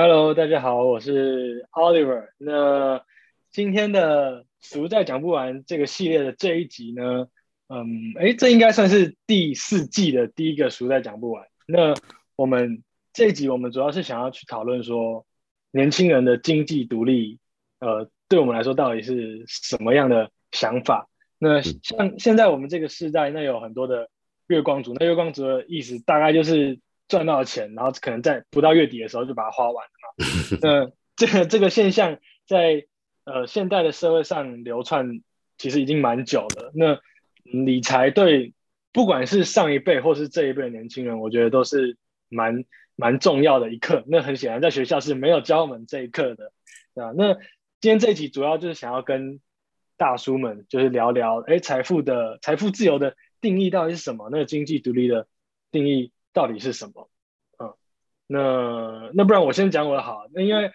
Hello，大家好，我是 Oliver。那今天的“俗在讲不完”这个系列的这一集呢，嗯，哎，这应该算是第四季的第一个“俗在讲不完”。那我们这一集，我们主要是想要去讨论说，年轻人的经济独立，呃，对我们来说到底是什么样的想法？那像现在我们这个时代，那有很多的月光族，那月光族的意思大概就是。赚到钱，然后可能在不到月底的时候就把它花完了嘛。那这个这个现象在呃现代的社会上流窜，其实已经蛮久了。那理财对不管是上一辈或是这一辈的年轻人，我觉得都是蛮蛮重要的一课。那很显然，在学校是没有教我们这一课的，啊。那今天这一集主要就是想要跟大叔们就是聊聊，哎，财富的财富自由的定义到底是什么？那个经济独立的定义。到底是什么？嗯，那那不然我先讲我的好。那因为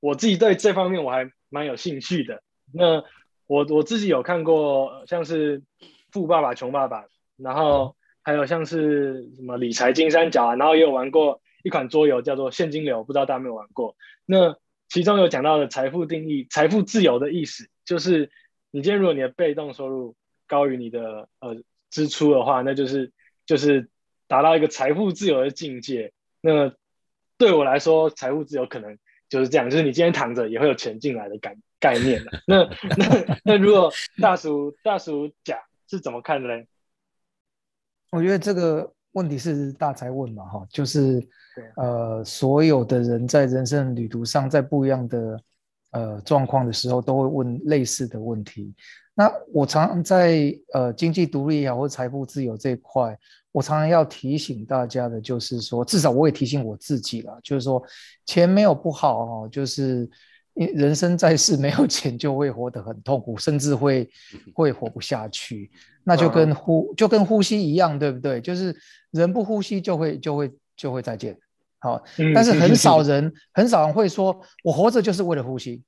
我自己对这方面我还蛮有兴趣的。那我我自己有看过像是《富爸爸穷爸爸》，然后还有像是什么理财金三角啊，然后也有玩过一款桌游叫做现金流，不知道大家有没有玩过？那其中有讲到的财富定义，财富自由的意思就是，你今天如果你的被动收入高于你的呃支出的话，那就是就是。达到一个财富自由的境界，那对我来说，财富自由可能就是这样，就是你今天躺着也会有钱进来的概概念 的。那那那如果大叔大叔甲是怎么看的呢？我觉得这个问题是大才问嘛，哈，就是呃，所有的人在人生旅途上，在不一样的呃状况的时候，都会问类似的问题。那我常常在呃经济独立也好，或者财富自由这一块。我常常要提醒大家的，就是说，至少我也提醒我自己了，就是说，钱没有不好哦，就是人生在世没有钱就会活得很痛苦，甚至会 会活不下去。那就跟呼就跟呼吸一样，对不对？就是人不呼吸就会就会就会再见。好，但是很少人很少人会说我活着就是为了呼吸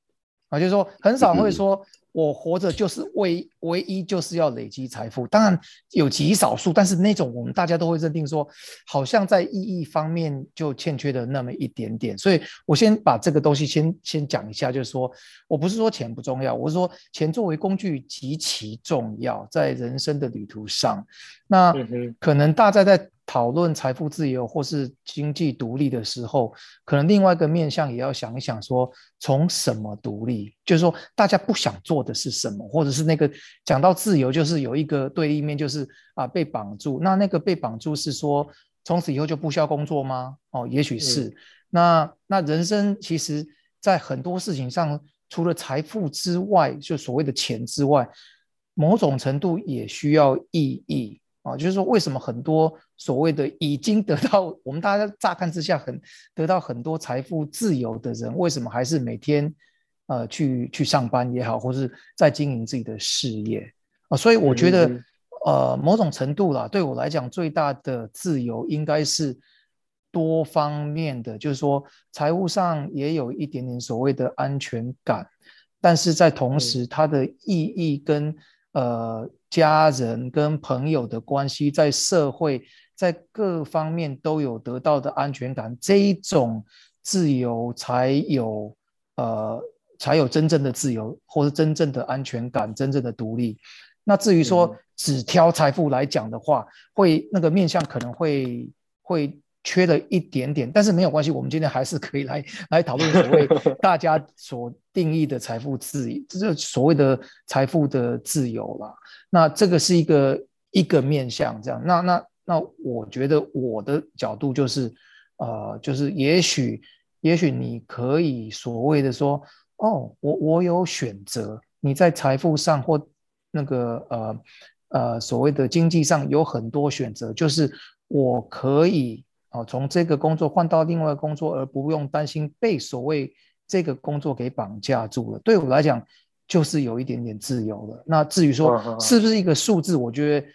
啊，就是说很少会说。我活着就是唯唯一就是要累积财富，当然有极少数，但是那种我们大家都会认定说，好像在意义方面就欠缺的那么一点点。所以我先把这个东西先先讲一下，就是说我不是说钱不重要，我是说钱作为工具极其重要，在人生的旅途上，那可能大家在。讨论财富自由或是经济独立的时候，可能另外一个面向也要想一想，说从什么独立，就是说大家不想做的是什么，或者是那个讲到自由，就是有一个对立面，就是啊被绑住。那那个被绑住是说从此以后就不需要工作吗？哦，也许是。那那人生其实在很多事情上，除了财富之外，就所谓的钱之外，某种程度也需要意义。啊，就是说，为什么很多所谓的已经得到我们大家乍看之下很得到很多财富自由的人，为什么还是每天呃去去上班也好，或是在经营自己的事业啊？所以我觉得，呃，某种程度啦，对我来讲，最大的自由应该是多方面的，就是说，财务上也有一点点所谓的安全感，但是在同时，它的意义跟呃。家人跟朋友的关系，在社会在各方面都有得到的安全感，这一种自由才有呃才有真正的自由，或是真正的安全感，真正的独立。那至于说只挑财富来讲的话，会那个面向可能会会。缺了一点点，但是没有关系，我们今天还是可以来来讨论所谓 大家所定义的财富自由，这所谓的财富的自由啦。那这个是一个一个面向，这样。那那那，我觉得我的角度就是，呃，就是也许也许你可以所谓的说，哦，我我有选择，你在财富上或那个呃呃所谓的经济上有很多选择，就是我可以。哦，从这个工作换到另外工作，而不用担心被所谓这个工作给绑架住了。对我来讲，就是有一点点自由了。那至于说是不是一个数字，我觉得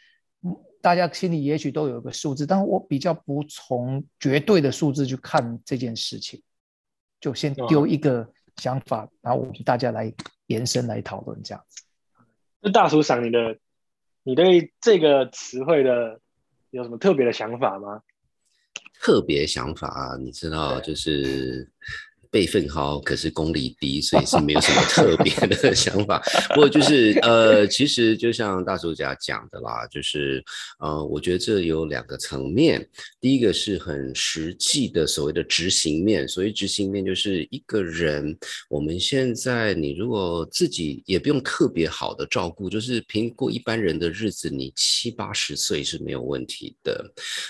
大家心里也许都有一个数字，但是我比较不从绝对的数字去看这件事情，就先丢一个想法，然后我们大家来延伸来讨论这样子。那大叔想你的，你对这个词汇的有什么特别的想法吗？特别想法啊，你知道，就是辈分高，可是功力低，所以是没有什么特别的想法。不过就是呃，其实就像大叔家讲的啦，就是呃，我觉得这有两个层面。第一个是很实际的所谓的执行面，所谓执行面就是一个人，我们现在你如果自己也不用特别好的照顾，就是平过一般人的日子，你七八十岁是没有问题的。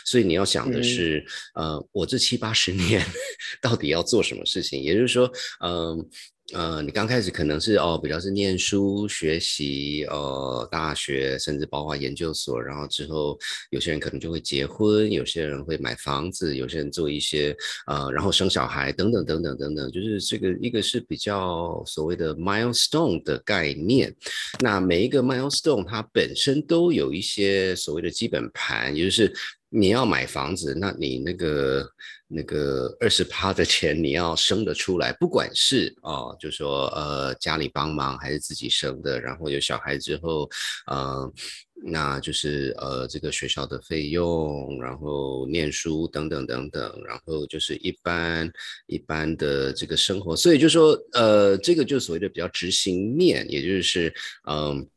所以你要想的是，呃，我这七八十年 到底要做什么事情？也就是说，嗯。呃，你刚开始可能是哦，比较是念书学习，呃，大学甚至包括研究所，然后之后有些人可能就会结婚，有些人会买房子，有些人做一些呃，然后生小孩等等等等等等，就是这个一个是比较所谓的 milestone 的概念。那每一个 milestone 它本身都有一些所谓的基本盘，也就是你要买房子，那你那个。那个二十趴的钱你要生得出来，不管是哦，就说呃家里帮忙还是自己生的，然后有小孩之后，呃，那就是呃这个学校的费用，然后念书等等等等，然后就是一般一般的这个生活，所以就说呃这个就所谓的比较执行面，也就是嗯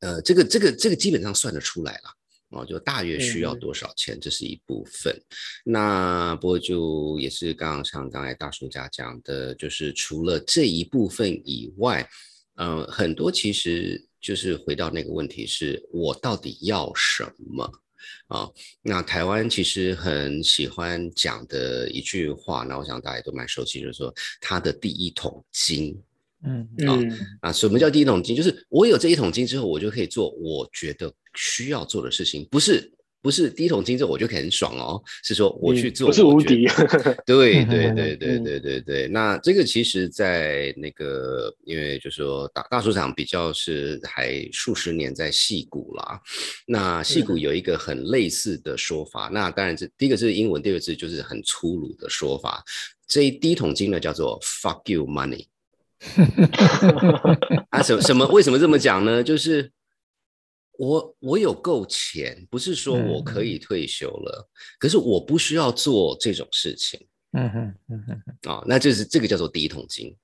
呃这个这个这个基本上算得出来了。哦，就大约需要多少钱，这是一部分。那不过就也是刚刚像刚才大叔家讲的，就是除了这一部分以外，嗯，很多其实就是回到那个问题，是我到底要什么啊？那台湾其实很喜欢讲的一句话，那我想大家都蛮熟悉，就是说他的第一桶金。嗯。嗯。啊，什么叫第一桶金？就是我有这一桶金之后，我就可以做我觉得需要做的事情，不是不是第一桶金之后我就可以很爽哦，是说我去做，不是无敌。对对对对对对对，那这个其实，在那个，因为就说大大市场比较是还数十年在戏股啦，那戏股有一个很类似的说法，那当然这第一个是英文，第二个字就是很粗鲁的说法，这一第一桶金呢叫做 fuck you money。啊，什什么？为什么这么讲呢？就是我我有够钱，不是说我可以退休了，可是我不需要做这种事情。嗯哼，嗯哼，啊，那就是这个叫做第一桶金。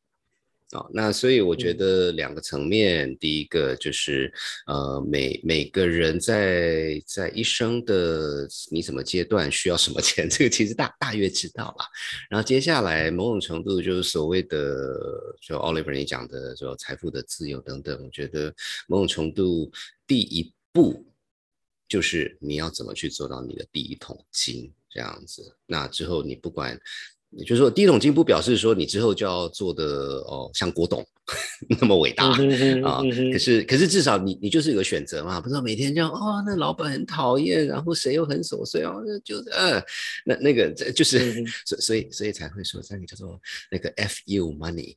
啊，那所以我觉得两个层面，第一个就是呃，每每个人在在一生的你什么阶段需要什么钱，这个其实大大约知道了。然后接下来某种程度就是所谓的，就 Oliver 你讲的，说财富的自由等等，我觉得某种程度第一步就是你要怎么去做到你的第一桶金这样子。那之后你不管。也就是说，第一桶金不表示说你之后就要做的哦，像郭董 那么伟大啊。可是，可是至少你你就是有个选择嘛，不知道每天这样哦，那老板很讨厌，然后谁又很琐碎哦，就是呃，那那个这就是 所所以所以才会说这个叫做那个 F U money，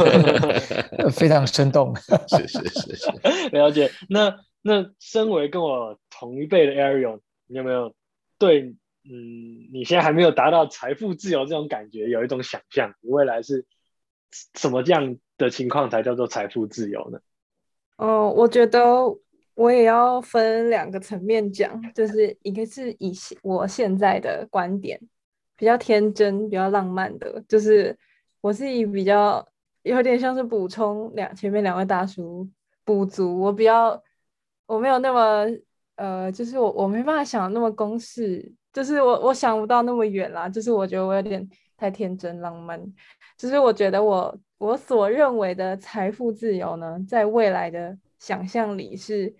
非常生动。是是是是，了解。那那身为跟我同一辈的 Ariel，你有没有对？嗯，你现在还没有达到财富自由这种感觉，有一种想象，你未来是什么这样的情况才叫做财富自由呢？哦，我觉得我也要分两个层面讲，就是一个是以我现在的观点，比较天真、比较浪漫的，就是我是以比较有点像是补充两前面两位大叔补足，我比较我没有那么呃，就是我我没办法想那么公式。就是我我想不到那么远啦，就是我觉得我有点太天真浪漫。就是我觉得我我所认为的财富自由呢，在未来的想象里是，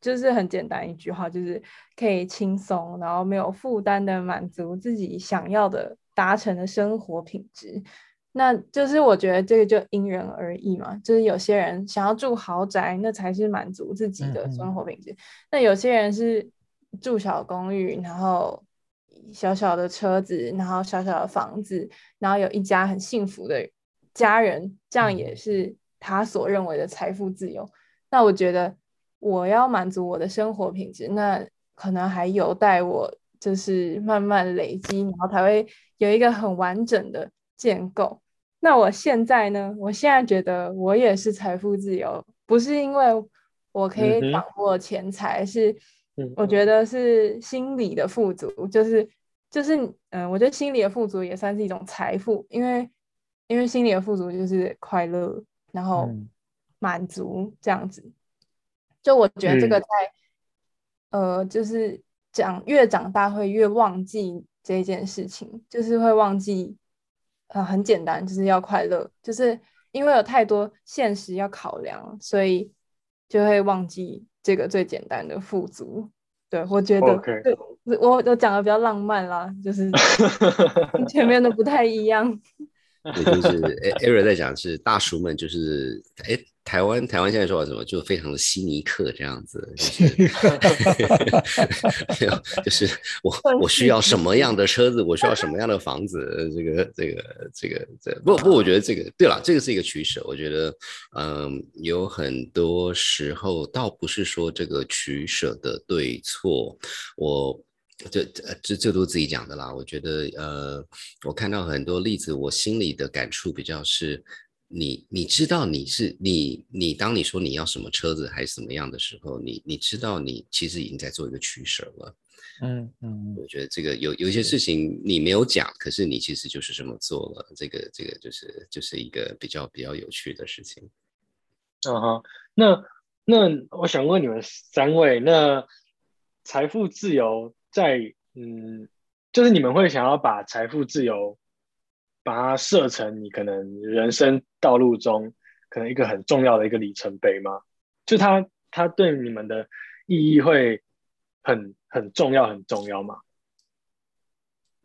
就是很简单一句话，就是可以轻松，然后没有负担的满足自己想要的达成的生活品质。那就是我觉得这个就因人而异嘛，就是有些人想要住豪宅，那才是满足自己的生活品质。那有些人是住小公寓，然后。小小的车子，然后小小的房子，然后有一家很幸福的家人，这样也是他所认为的财富自由。那我觉得我要满足我的生活品质，那可能还有待我就是慢慢累积，然后才会有一个很完整的建构。那我现在呢？我现在觉得我也是财富自由，不是因为我可以掌握钱财，是我觉得是心理的富足，就是。就是嗯，我觉得心理的富足也算是一种财富，因为因为心理的富足就是快乐，然后满足这样子。就我觉得这个在呃，就是讲越长大会越忘记这件事情，就是会忘记呃，很简单，就是要快乐，就是因为有太多现实要考量，所以就会忘记这个最简单的富足。对，我觉得，对，我我讲的比较浪漫啦，就是 跟前面的不太一样。对，就是艾瑞在讲是大叔们，就是哎。台湾台湾现在说什么，就非常的悉尼克这样子，就是，就是我我需要什么样的车子，我需要什么样的房子，这个这个这个这不不，我觉得这个对了，这个是一个取舍。我觉得，嗯，有很多时候倒不是说这个取舍的对错，我这这这都自己讲的啦。我觉得，呃，我看到很多例子，我心里的感触比较是。你你知道你是你你当你说你要什么车子还是怎么样的时候，你你知道你其实已经在做一个取舍了。嗯嗯，我觉得这个有有一些事情你没有讲，可是你其实就是这么做了。这个这个就是就是一个比较比较有趣的事情。嗯哼，那那我想问你们三位，那财富自由在嗯，就是你们会想要把财富自由。把它设成你可能人生道路中可能一个很重要的一个里程碑吗？就它它对你们的意义会很很重要很重要吗？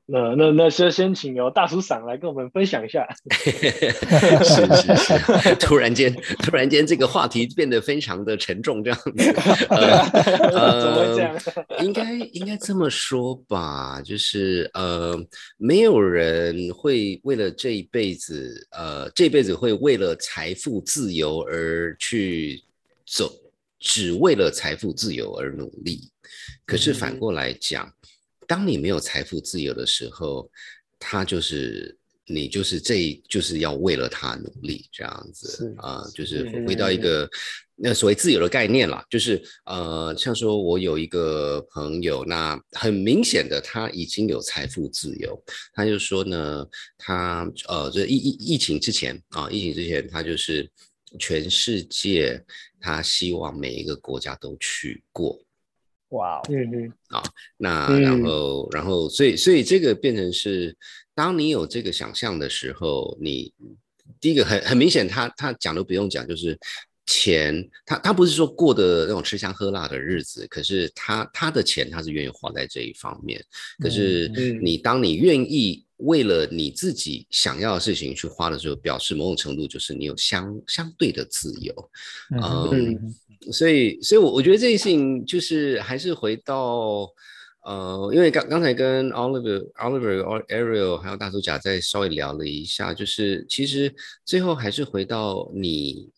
那那那先先请由大叔嗓来跟我们分享一下。是是是，突然间突然间这个话题变得非常的沉重，这样子。呃，应该应该这么说吧，就是呃，没有人会为了这一辈子，呃，这辈子会为了财富自由而去走，只为了财富自由而努力。可是反过来讲。当你没有财富自由的时候，他就是你，就是这就是要为了他努力这样子啊，就是回到一个那所谓自由的概念啦，就是呃，像说我有一个朋友，那很明显的他已经有财富自由，他就说呢，他呃，这疫疫疫情之前啊，疫情之前他就是全世界，他希望每一个国家都去过。哇，嗯嗯，啊，那然后然后，所以所以这个变成是，当你有这个想象的时候，你第一个很很明显，他他讲都不用讲，就是钱，他他不是说过的那种吃香喝辣的日子，可是他他的钱他是愿意花在这一方面，可是你当你愿意为了你自己想要的事情去花的时候，表示某种程度就是你有相相对的自由，嗯。所以，所以，我我觉得这件事情就是还是回到，呃，因为刚刚才跟 Oliver、Oliver、Ariel 还有大叔甲在稍微聊了一下，就是其实最后还是回到你，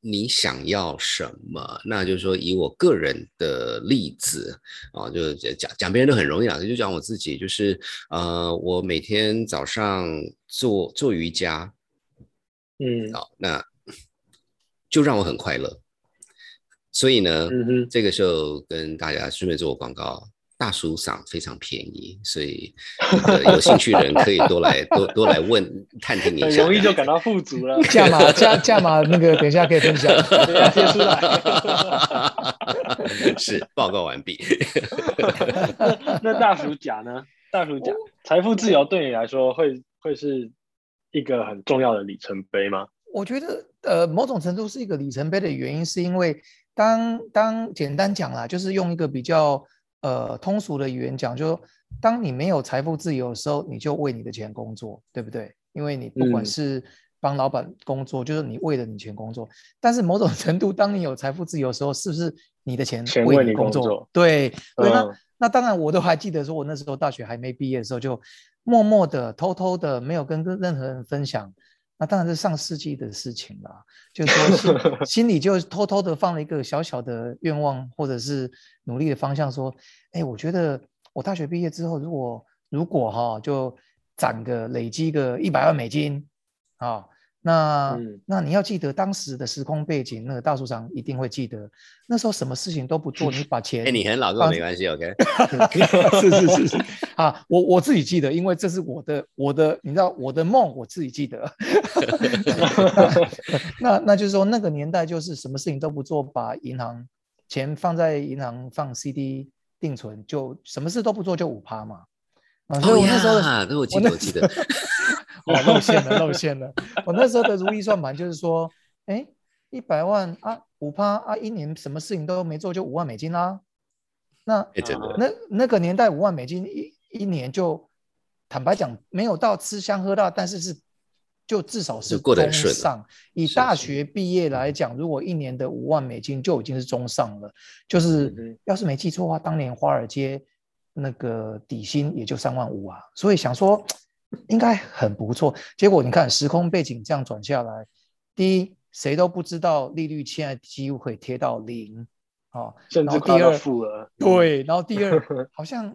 你想要什么？那就是说，以我个人的例子啊，就讲讲别人都很容易啊，就讲我自己，就是呃，我每天早上做做瑜伽，嗯，好，那。就让我很快乐，所以呢，这个时候跟大家顺便做个广告，大叔嗓非常便宜，所以有兴趣的人可以多来 多多来问探听一下，很容易就感到富足了。价码价价码那个等一下可以分享，贴出来。是报告完毕。那大叔甲呢？大叔甲，财富自由对你来说会会是一个很重要的里程碑吗？我觉得，呃，某种程度是一个里程碑的原因，是因为当当简单讲啦，就是用一个比较呃通俗的语言讲，就当你没有财富自由的时候，你就为你的钱工作，对不对？因为你不管是帮老板工作，就是你为了你钱工作。但是某种程度，当你有财富自由的时候，是不是你的钱为你工作？对对，那那当然，我都还记得，说我那时候大学还没毕业的时候，就默默的、偷偷的，没有跟跟任何人分享。那当然是上世纪的事情了，就是说心 心里就偷偷的放了一个小小的愿望，或者是努力的方向，说，哎，我觉得我大学毕业之后，如果如果哈，就攒个累积个一百万美金，啊，那、嗯那你要记得当时的时空背景，那个大署长一定会记得，那时候什么事情都不做，你把钱哎，你很老跟我没关系，OK？是是是是啊，我我自己记得，因为这是我的我的，你知道我的梦，我自己记得。那那就是说，那个年代就是什么事情都不做，把银行钱放在银行放 CD 定存，就什么事都不做就五趴嘛。啊，所以我那我记得我记得哦，露馅了，露馅了。我那时候的如意算盘就是说，哎，一百万啊，五趴啊，一年什么事情都没做就五万美金啦。那哎，真的，那那个年代五万美金一一年就，坦白讲没有到吃香喝辣，但是是就至少是中顺上。以大是学毕业来讲，如果一年的五万美金就已经是中上了，就是嗯要是没记错的话，当年华尔街那个底薪也就三万五啊，所以想说应该很不错。结果你看时空背景这样转下来，第一谁都不知道利率现在几乎可以贴到零啊，甚至快要到二。对，然后第二 好像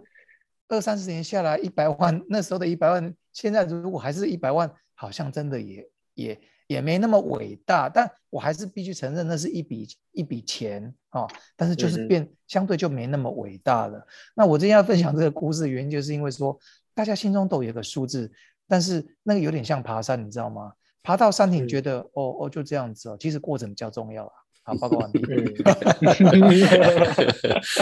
二三十年下来，一百万那时候的一百万，现在如果还是一百万，好像真的也也也没那么伟大。但我还是必须承认，那是一笔一笔钱啊、但是就是变、相对就没那么伟大了。那我今天要分享这个故事的原因，就是因为说大家心中都有一个数字，但是那个有点像爬山，你知道吗？爬到山顶嗯觉得、哦哦就这样子哦，其实过程比较重要啊。好，报告完毕。嗯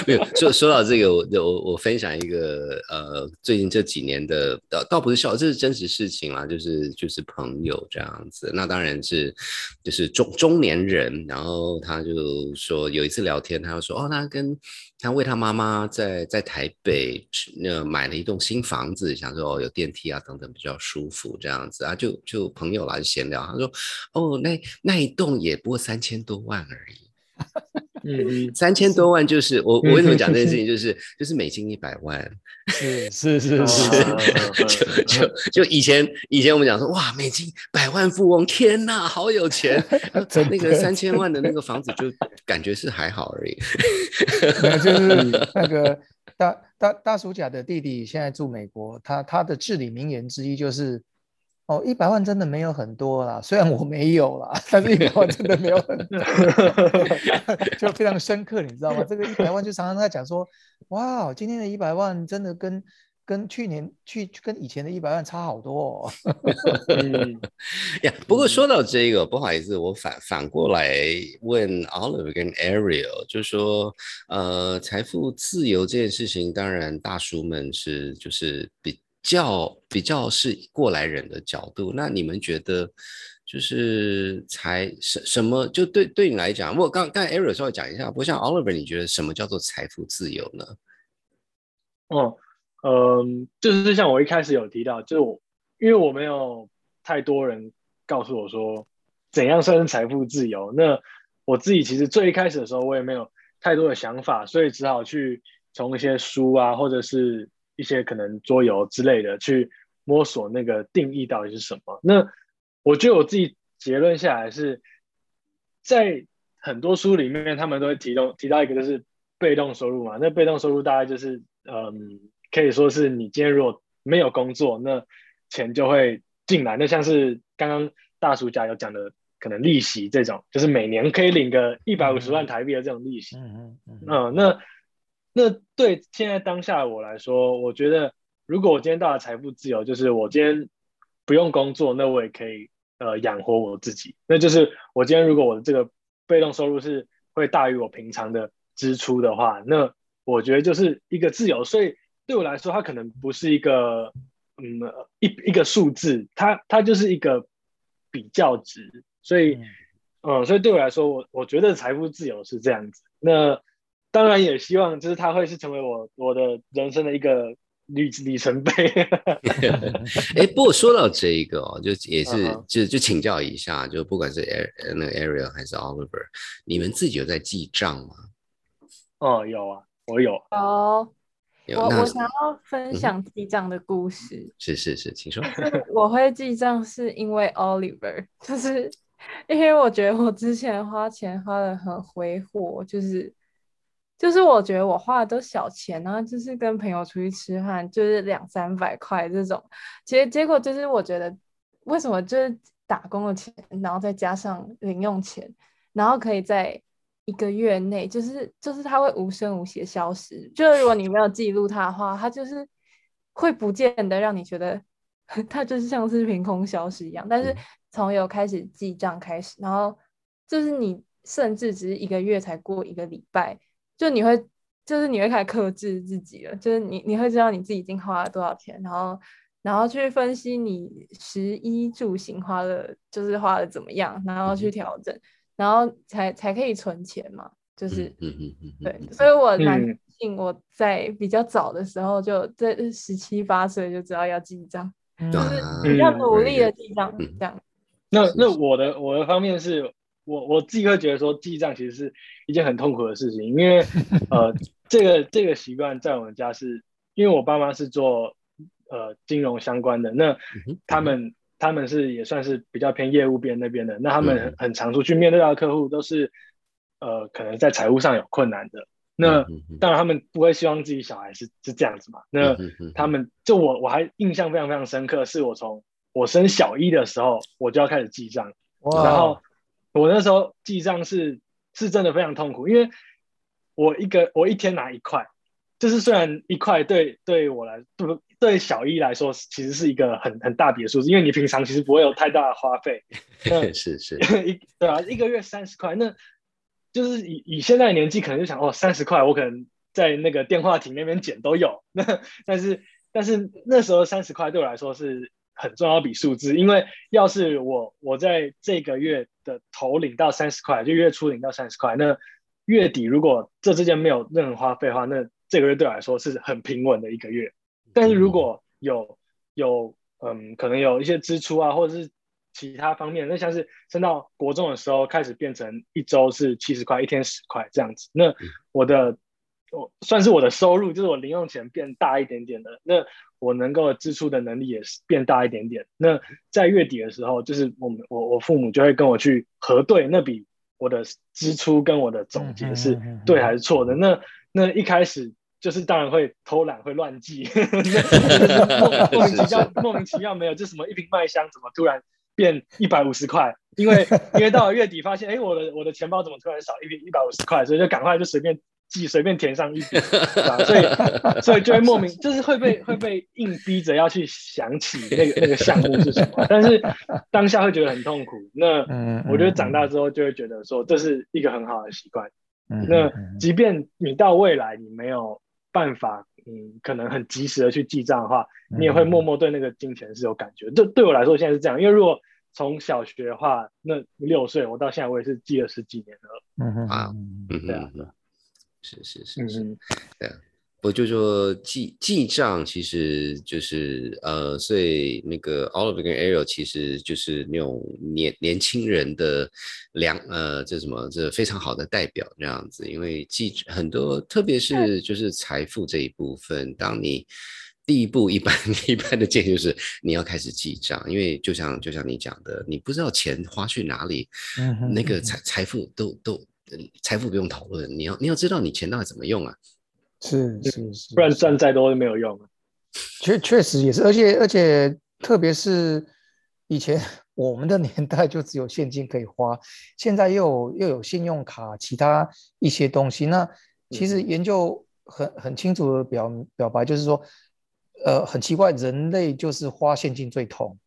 没有说说到这个，我我我分享一个呃，最近这几年的倒倒不是笑，这是真实事情啦，就是就是朋友这样子。那当然是就是中中年人，然后他就说有一次聊天，他就说哦，他跟他为他妈妈在在台北那买了一栋新房子，想说哦有电梯啊等等比较舒服这样子啊，就就朋友来闲聊，他说哦那那一栋也不过三千多万而已。嗯嗯。三千多万就是我我为什么讲这件事情，就是就是美金一百万，是 是是哦是，就就就以前以前我们讲说哇美金百万富翁，天呐，好有钱，真那个的三千万的那个房子就感觉是还好而已，没有，就是。那个大大大叔甲的弟弟现在住美国，他他的至理名言之一就是，哦，一百万真的没有很多啦，虽然我没有啦，但是一百万真的没有很多，就非常深刻，你知道吗？这个一百万就常常在讲说，哇，今天的一百万真的跟跟去年去跟以前的一百万差好多、哦。嗯 呀。不过说到这个，不好意思，我反反过来问 Oliver 跟 Ariel，就是说，呃，财富自由这件事情，当然大叔们是就是比较比较是过来人的角度，那你们觉得？就是财什什么就对对你来讲，我刚刚才 Ariel 稍微讲一下，不过像 Oliver，你觉得什么叫做财富自由呢？哦，嗯，就是像我一开始有提到，就是我因为我没有太多人告诉我说怎样算是财富自由，那我自己其实最一开始的时候我也没有太多的想法，所以只好去从一些书啊，或者是一些可能桌游之类的去摸索那个定义到底是什么。那我觉得我自己结论下来是在很多书里面，他们都会提到提到一个就是被动收入嘛。那被动收入大概就是，嗯，可以说是你今天如果没有工作，那钱就会进来。那像是刚刚大叔家有讲的，可能利息这种，就是每年可以领个一百五十万台币的这种利息。嗯嗯嗯嗯，那那对现在当下的我来说，我觉得如果我今天到了财富自由，就是我今天不用工作，那我也可以呃养活我自己。那就是我今天如果我的这个被动收入是会大于我平常的支出的话，那我觉得就是一个自由。所以对我来说，它可能不是一个嗯一一个数字，它它就是一个比较值。所以嗯嗯，所以对我来说，我我觉得财富自由是这样子。那当然也希望就是它会是成为我我的人生的一个里里程碑。哎，不过说到这一个哦，就也是就就请教一下，就不管是那个 Ariel 还是 Oliver，你们自己有在记账吗？哦，有啊，我有。哦，我我想要分享记账的故事。是是是，请说。我会记账是因为 Oliver，就是因为我觉得我之前花钱花的很挥霍，就是就是我觉得我花的都小钱啊，就是跟朋友出去吃饭，就是两三百块这种，结结果就是我觉得为什么就是打工的钱，然后再加上零用钱，然后可以在一个月内，就是就是它会无声无息消失。就是如果你没有记录它的话，它就是会不见得让你觉得 它就是像是凭空消失一样。但是从有开始记账开始，然后就是你甚至只是一个月才过一个礼拜，就你会就是你会开始克制自己了，就是你你会知道你自己已经花了多少钱，然后。然后去分析你十一住行花了，就是花的怎么样，然后去调整，然后才才可以存钱嘛。就是，嗯嗯嗯，对，所以我蛮信我在比较早的时候，就在十七八岁就知道要记账，就是比较努力的记账这样。那那我的我的方面是我我自己会觉得说记账其实是一件很痛苦的事情，因为呃这个这个习惯在我们家是因为我爸妈是做。呃，金融相关的那他们他们是也算是比较偏业务边那边的，那他们很常出去面对到的客户都是呃，可能在财务上有困难的。那当然他们不会希望自己小孩是是这样子嘛。那他们就我我还印象非常非常深刻，是我从我升小一的时候我就要开始记账，然后我那时候记账是是真的非常痛苦，因为我一个我一天拿一块。就是虽然一块对对我来对对小一来说其实是一个很很大笔的数字，因为你平常其实不会有太大的花费。是是，一对啊，一个月三十块，那就是以以现在的年纪可能就想哦，三十块我可能在那个电话亭那边捡都有。那但是但是那时候三十块对我来说是很重要笔数字，因为要是我我在这个月的头领到三十块，就月初领到三十块，那月底如果这之间没有任何花费的话，那这个月对我来说是很平稳的一个月，但是如果有有嗯，可能有一些支出啊，或者是其他方面，那像是升到国中的时候，开始变成一周是七十块，一天十块这样子，那我的我算是我的收入，就是我零用钱变大一点点的，那我能够支出的能力也是变大一点点。那在月底的时候，就是我们我我父母就会跟我去核对那笔我的支出跟我的总结是对还是错的。那那一开始。就是当然会偷懒，会乱记，莫名其妙，莫名其妙没有，就什么一瓶麦香怎么突然变一百五十块？因为因为到了月底发现，哎，我的我的钱包怎么突然少一瓶一百五十块？所以就赶快就随便记，随便填上一笔，所以所以就会莫名就是会被会被硬逼着要去想起那个那个项目是什么，但是当下会觉得很痛苦。那我觉得长大之后就会觉得说这是一个很好的习惯。那即便你到未来你没有。办法，嗯，可能很及时的去记账的话，你也会默默对那个金钱是有感觉。这对我来说，现在是这样，因为如果从小学的话，那六岁我到现在我也是记了十几年了。嗯哼啊，嗯对啊，是是是是，对啊。我就说记记账，其实就是呃，所以那个 Oliver 跟 Ariel 其实就是那种年年轻人的良呃，这什么这非常好的代表这样子。因为记很多，特别是就是财富这一部分，当你第一步一般 一般的建议就是你要开始记账，因为就像就像你讲的，你不知道钱花去哪里，那个财财富都都财富不用讨论，你要你要知道你钱到底怎么用啊。是是是，不然赚再多都没有用。确确实也是，而且而且，特别是以前我们的年代就只有现金可以花，现在又有又有信用卡，其他一些东西。那其实研究很很清楚的表表白，就是说，呃，很奇怪，人类就是花现金最痛，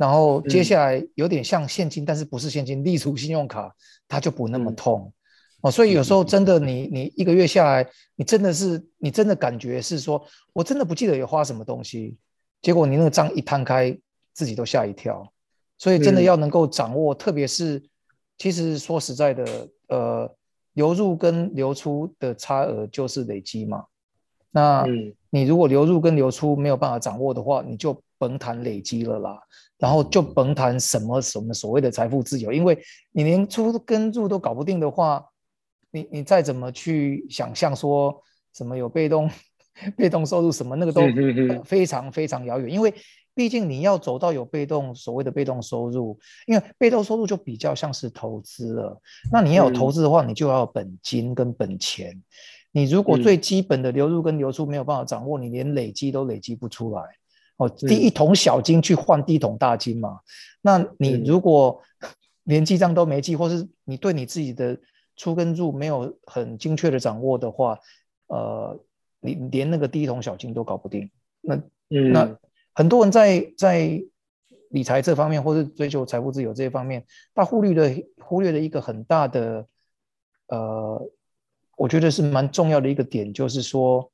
然后接下来有点像现金，但是不是现金，例如信用卡，它就不那么痛。哦，所以有时候真的，你你一个月下来，你真的是，你真的感觉是说，我真的不记得有花什么东西，结果你那个账一摊开，自己都吓一跳。所以真的要能够掌握，特别是，其实说实在的，呃，流入跟流出的差额就是累积嘛。那你如果流入跟流出没有办法掌握的话，你就甭谈累积了啦，然后就甭谈什么什么所谓的财富自由，因为你连出跟入都搞不定的话。你你再怎么去想象说什么有被动 被动收入什么那个都非常非常遥远，因为毕竟你要走到有被动所谓的被动收入，因为被动收入就比较像是投资了。那你要有投资的话，你就要本金跟本钱。你如果最基本的流入跟流出没有办法掌握，你连累积都累积不出来哦，第一桶小金去换第一桶大金嘛。那你如果连记账都没记，或是你对你自己的出跟入没有很精确的掌握的话，呃，你连那个第一桶小金都搞不定。那那很多人在在理财这方面，或是追求财富自由这一方面，他忽略了忽略了一个很大的，呃，我觉得是蛮重要的一个点，就是说，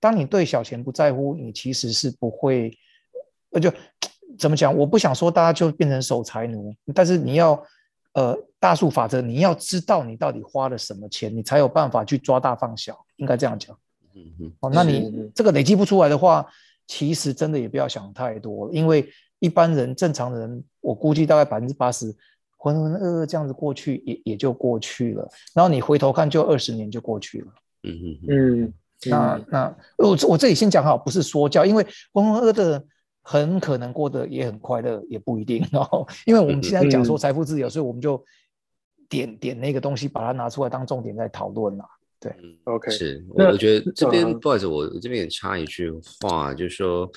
当你对小钱不在乎，你其实是不会，呃，就怎么讲？我不想说大家就变成守财奴，但是你要，呃，大数法则，你要知道你到底花了什么钱，你才有办法去抓大放小，应该这样讲。嗯嗯。哦，那你这个累积不出来的话，其实真的也不要想太多，因为。一般人正常人，我估计大概百分之八十浑浑噩噩这样子过去，也也就过去了。然后你回头看，就二十年就过去了。嗯嗯嗯。那那我我这里先讲好，不是说教，因为浑浑噩噩的很可能过得也很快乐，也不一定 哦。因为我们现在讲说财富自由，所以我们就点点那个东西，把它拿出来当重点在讨论啦。对，OK，是，我我觉得这边不好意思，我这边也插一句话，就是说，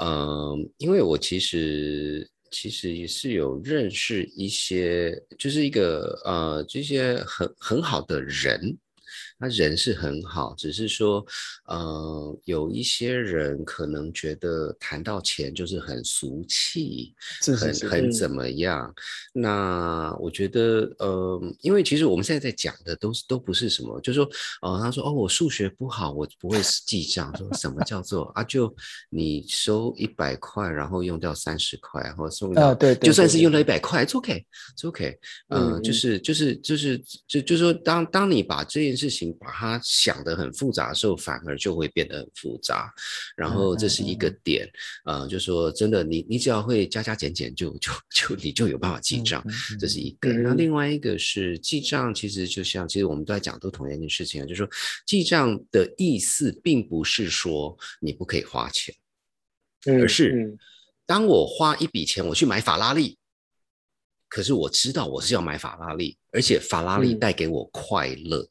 嗯，因为我其实其实也是有认识一些，就是一个呃这些很很好的人。他人是很好，只是说，呃，有一些人可能觉得谈到钱就是很俗气，是很很怎么样？那我觉得，呃，因为其实我们现在在讲的都是都不是什么，就是说，呃，他说，哦，我数学不好，我不会记账。说什么叫做啊？就你收一百块，然后用掉三十块，然后送掉，对，就算是用了一百块，it's OK，it's OK。嗯，就是就是就是就就是说，当当你把这件事情。把它想得很复杂的时候，反而就会变得很复杂。然后这是一个点，呃，就说真的，你你只要会加加减减，就就就你就有办法记账，这是一个。那另外一个是记账，其实就像其实我们都在讲都同样一件事情啊，就是说记账的意思并不是说你不可以花钱，而是当我花一笔钱我去买法拉利，可是我知道我是要买法拉利，而且法拉利带给我快乐。嗯，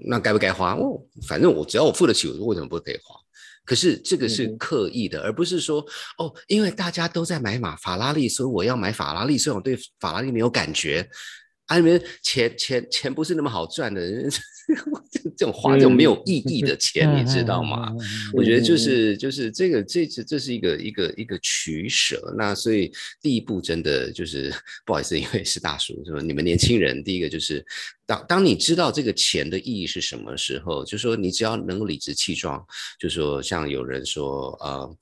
那该不该花？哦，反正我只要我付得起，我为什么不可以花？可是这个是刻意的，而不是说哦，因为大家都在买马法拉利，所以我要买法拉利。所以我对法拉利没有感觉，啊，你们钱钱钱不是那么好赚的。这种花这种没有意义的钱，你知道吗？我觉得就是就是这个这这这是一个一个一个取舍。那所以第一步真的就是不好意思，因为是大叔，是吧？你们年轻人，第一个就是当当你知道这个钱的意义是什么时候，就说你只要能够理直气壮，就说像有人说呃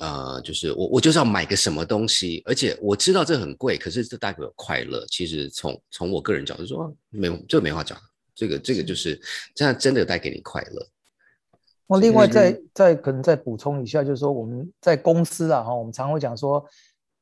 呃，就是我我就是要买个什么东西，而且我知道这很贵，可是这代表快乐。其实从从我个人角度说，没这没话讲。这个这个就是这样，真的带给你快乐。我另外再再可能再补充一下，就是说我们在公司啊哈，我们常会讲说，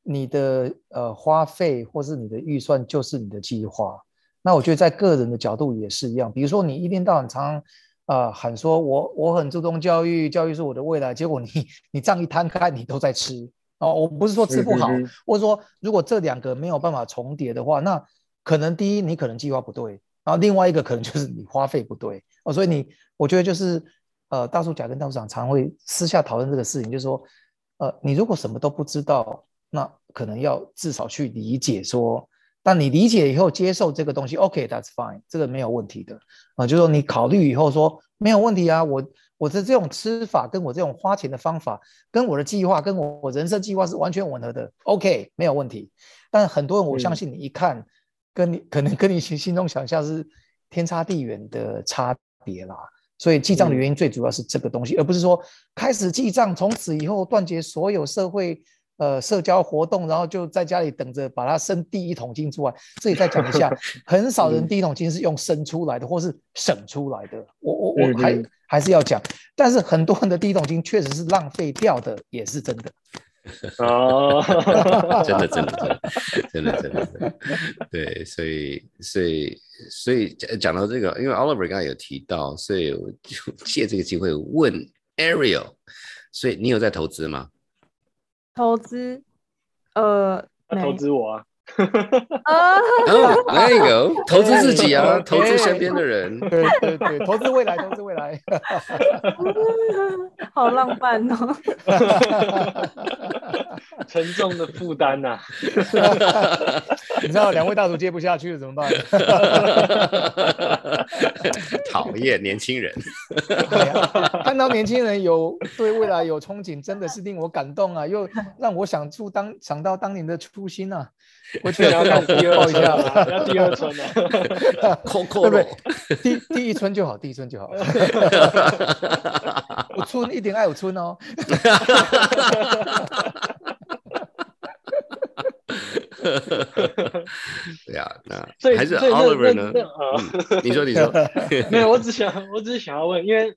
你的呃花费或是你的预算就是你的计划。那我觉得在个人的角度也是一样，比如说你一天到晚常啊喊说我我很注重教育，教育是我的未来，结果你你账一摊开，你都在吃哦。我不是说吃不好，或者说如果这两个没有办法重叠的话，那可能第一你可能计划不对。然后另外一个可能就是你花费不对哦，所以你我觉得就是呃，大叔甲跟大叔长常会私下讨论这个事情，就是说，呃，你如果什么都不知道，那可能要至少去理解说，但你理解以后接受这个东西，OK，that's fine，这个没有问题的啊，就是说你考虑以后说没有问题啊，我我的这种吃法跟我这种花钱的方法跟我的计划跟我我人生计划是完全吻合的，OK，没有问题。但很多人我相信你一看。跟你可能跟你心心中想象是天差地远的差别啦，所以记账的原因最主要是这个东西，而不是说开始记账，从此以后断绝所有社会呃社交活动，然后就在家里等着把它生第一桶金出来。这里再讲一下，很少人第一桶金是用生出来的，或是省出来的。我我我还还是要讲，但是很多人的第一桶金确实是浪费掉的，也是真的。哦，真的，真的，真的，真的，真的，对，所以，所以，所以讲到这个，因为 Oliver 刚才有提到，所以我就借这个机会问 Ariel，所以你有在投资吗？投资，呃，投资我啊，啊，哦，There you go，投资自己啊，投资身边的人。对对对，投资未来，投资未来。好浪漫哦！沉重的负担呐、你知道两位大厨接不下去了怎么办？讨厌年轻人，看到年轻人有对未来有憧憬，真的是令我感动啊，又让我想出当想到当年的初心啊。我觉要得看第二抱一下第二春了。扣扣对不对？第第一春就好，第一春就好。有春一定爱有春哦。对啊，那还是 Oliver 呢你说，你说，没有，我只想，我只是想要问，因为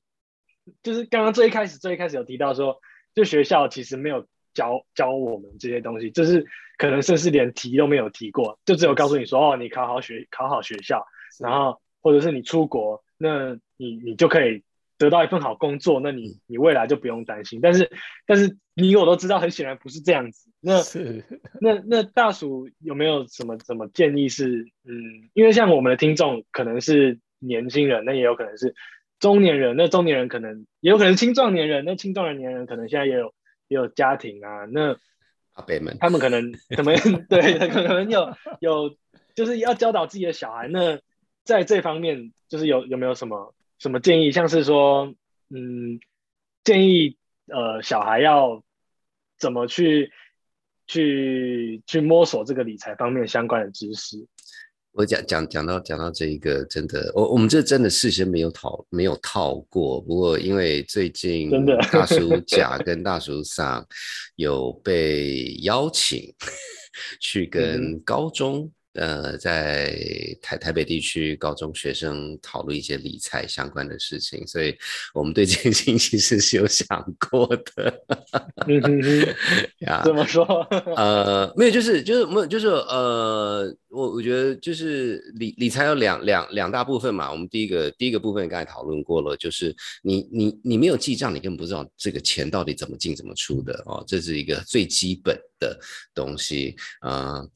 就是刚刚最一开始，最一开始有提到说，就学校其实没有教教我们这些东西，就是可能甚至连提都没有提过，就只有告诉你说，哦，你考好学考好学校，然后或者是你出国，那你你就可以得到一份好工作，那你你未来就不用担心。但是但是你我都知道，很显然不是这样子。那那那大叔有没有什么什么建议是，嗯，因为像我们的听众可能是年轻人，那也有可能是中年人，那中年人可能也有可能青壮年人，那青壮年人可能现在也有也有家庭啊，那阿伯们，他们可能可能 对可能有有就是要教导自己的小孩，那在这方面就是有有没有什么什么建议，像是说，嗯，建议呃小孩要怎么去去去摸索这个理财方面相关的知识？我讲讲讲到讲到这一个，真的，我我们这真的事先没有讨没有套过。不过因为最近真的大叔甲跟大叔上有被邀请 去跟高中。呃，在台台北地区高中学生讨论一些理财相关的事情，所以我们对这件事情其实是有想过的。呀，怎么说？呃，没有，就是就是没有，就是呃，我我觉得就是理理财有两两两大部分嘛。我们第一个第一个部分刚才讨论过了，就是你你你没有记账，你根本不知道这个钱到底怎么进怎么出的哦，这是一个最基本的东西啊。呃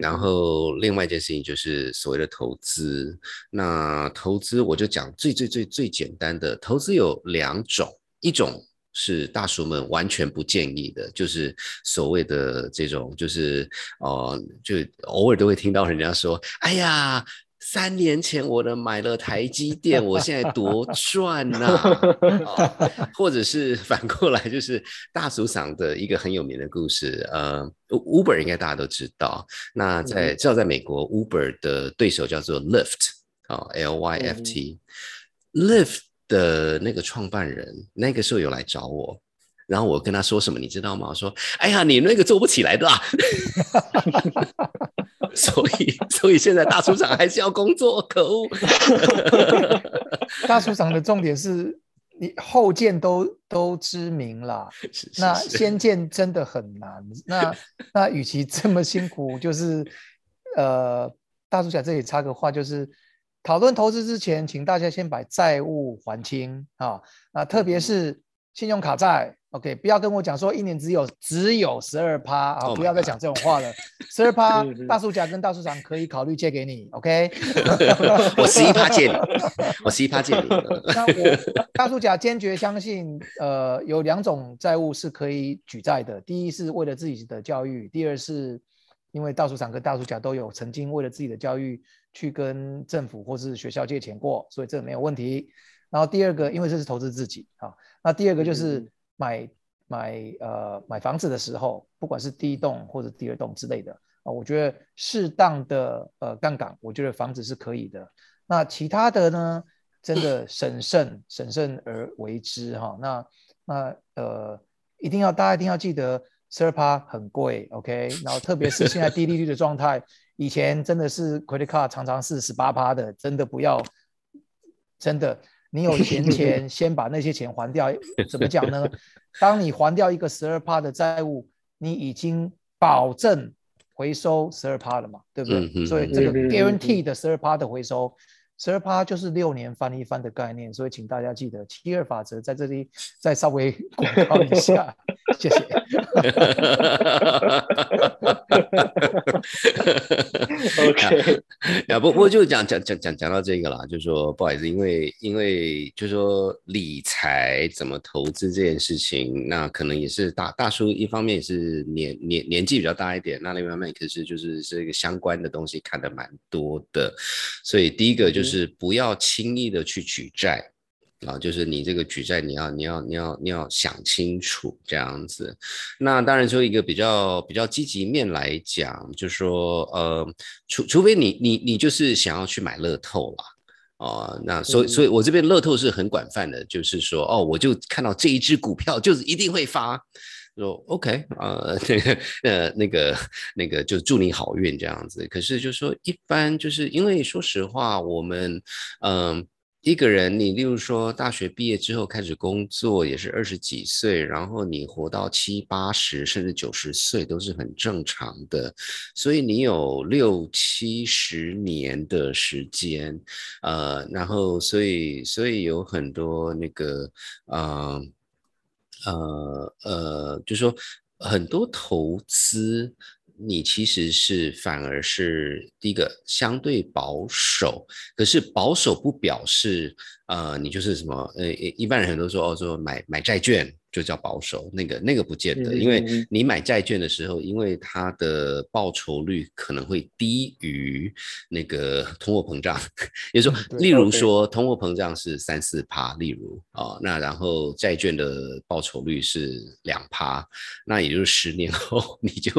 然后另外一件事情就是所谓的投资，那投资我就讲最最最最简单的投资有两种，一种是大叔们完全不建议的，就是所谓的这种，就是呃，就偶尔都会听到人家说，哎呀。三年前我的买了台积电，我现在多 赚呐、啊或者是反过来，就是大叔嗓的一个很有名的故事。呃，Uber 应该大家都知道。那在至少在美国，Uber 的对手叫做 Lyft 啊，L Y F T。Lyft 的那个创办人那个时候有来找我，然后我跟他说什么，你知道吗？我说：“哎呀，你那个做不起来的、啊。” 所以，所以现在大厨长还是要工作，可恶！大厨长的重点是你后见都都知名啦，是是那先见真的很难。那 那与其这么辛苦，就是呃，大叔讲这里插个话，就是讨论投资之前，请大家先把债务还清啊。那特别是信用卡债，OK，不要跟我讲说一年只有只有十二趴啊，Oh 不要再讲这种话了。十二趴 大叔甲跟大叔长可以考虑借给你，OK。我十一趴借你，我十一趴借你。那我大叔甲坚决相信，呃，有两种债务是可以举债的。第一是为了自己的教育，第二是因为大叔长跟大叔甲都有曾经为了自己的教育去跟政府或是学校借钱过，所以这没有问题。然后第二个，因为这是投资自己啊，那第二个就是嗯买买呃买房子的时候，不管是第一栋或者第二栋之类的啊，我觉得适当的呃杠杆，我觉得房子是可以的。那其他的呢，真的审慎审慎而为之哈。那那呃，一定要大家一定要记得，十二趴很贵，OK。然后特别是现在低利率的状态，以前真的是 credit card 常常是十八趴的，真的不要，真的。你有闲 钱，先把那些钱还掉。怎么讲呢？当你还掉一个十二趴的债务，你已经保证回收十二趴了嘛，对不对？嗯所以这个 guarantee 的十二趴的回收，十二趴就是六年翻一番的概念，所以请大家记得七二法则在这里再稍微 广告一下，谢谢。OK，呀，不不过就讲讲讲讲讲到这个啦，就说不好意思，因为因为就说理财怎么投资这件事情，那可能也是大大叔一方面也是年年年纪比较大一点，那另外一方面可是就是这个相关的东西看的蛮多的，所以第一个就是不要轻易的去举债。啊，就是你这个举债，你要你要你要你要想清楚这样子。那当然，说一个比较比较积极面来讲，就说呃，除除非你你你就是想要去买乐透啦。哦，那所以所以我这边乐透是很广泛的，就是说哦，我就看到这一只股票就是一定会发，说 OK 呃那个呃那个那个就祝你好运这样子。可是就说一般就是因为说实话，我们嗯。一个人，你例如说大学毕业之后开始工作，也是二十几岁，然后你活到七八十甚至九十岁都是很正常的，所以你有六七十年的时间，呃，然后所以所以有很多那个，呃呃呃，就说很多投资。你其实是反而是第一个相对保守，可是保守不表示呃你就是什么呃一般人很多说哦说买买债券。就叫保守，那个那个不见得，因为你买债券的时候，因为它的报酬率可能会低于那个 通货膨胀，也就是说，例如说通货膨胀是三四趴，例如啊，那然后债券的报酬率是两趴，那也就是十年后 你就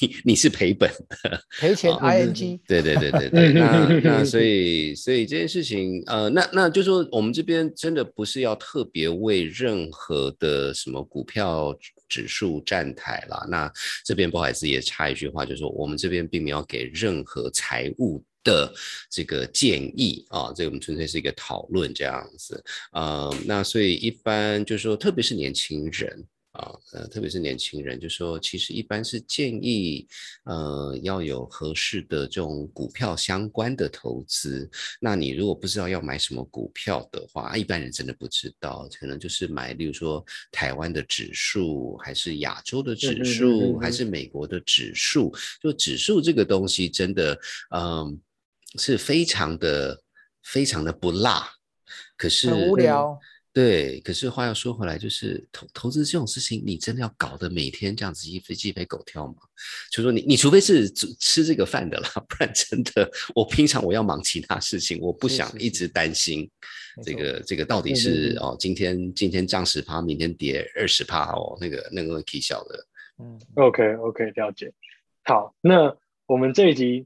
你你是赔本的，赔钱 ing，对对对对对，那那所以所以这件事情呃，那那就说我们这边真的不是要特别为任何的。什么股票指数站台啦？那这边不好意思也插一句话，就是说我们这边并没有给任何财务的这个建议啊，这个我们纯粹是一个讨论这样子。啊，那所以一般就是说，特别是年轻人。啊，呃，特别是年轻人，就说其实一般是建议，呃，要有合适的这种股票相关的投资。那你如果不知道要买什么股票的话，一般人真的不知道，可能就是买，例如说台湾的指数，还是亚洲的指数，还是美国的指数。就指数这个东西，真的，嗯，是非常的、非常的不辣，可是很无聊。对，可是话要说回来，就是投投资这种事情，你真的要搞得每天这样子鸡飞鸡飞狗跳吗？就说你，你除非是吃这个饭的啦，不然真的，我平常我要忙其他事情，我不想一直担心这个这个到底是哦，今天今天涨十趴，明天跌二十趴哦，那个那个 K 小的。嗯，OK OK，了解。好，那我们这一集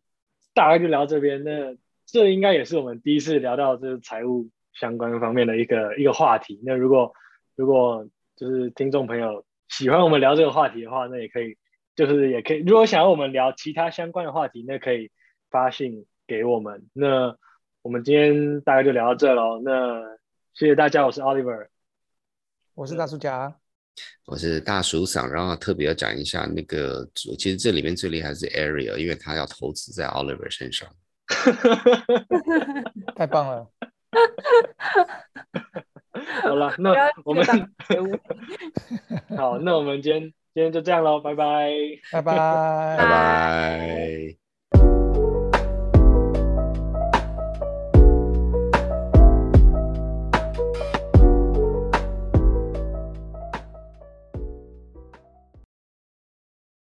大概就聊这边。那这应该也是我们第一次聊到这个财务。相关方面的一个一个话题。那如果如果就是听众朋友喜欢我们聊这个话题的话，那也可以，就是也可以。如果想要我们聊其他相关的话题，那可以发信给我们。那我们今天大概就聊到这喽。那谢谢大家，我是 Oliver，我是大叔家，我是大叔嗓。然后特别要讲一下那个，其实这里面最厉害是 Area，因为他要投资在 Oliver 身上。太棒了。好了，那我们 好，那我们今天今天就这样喽，拜拜，拜拜，拜拜。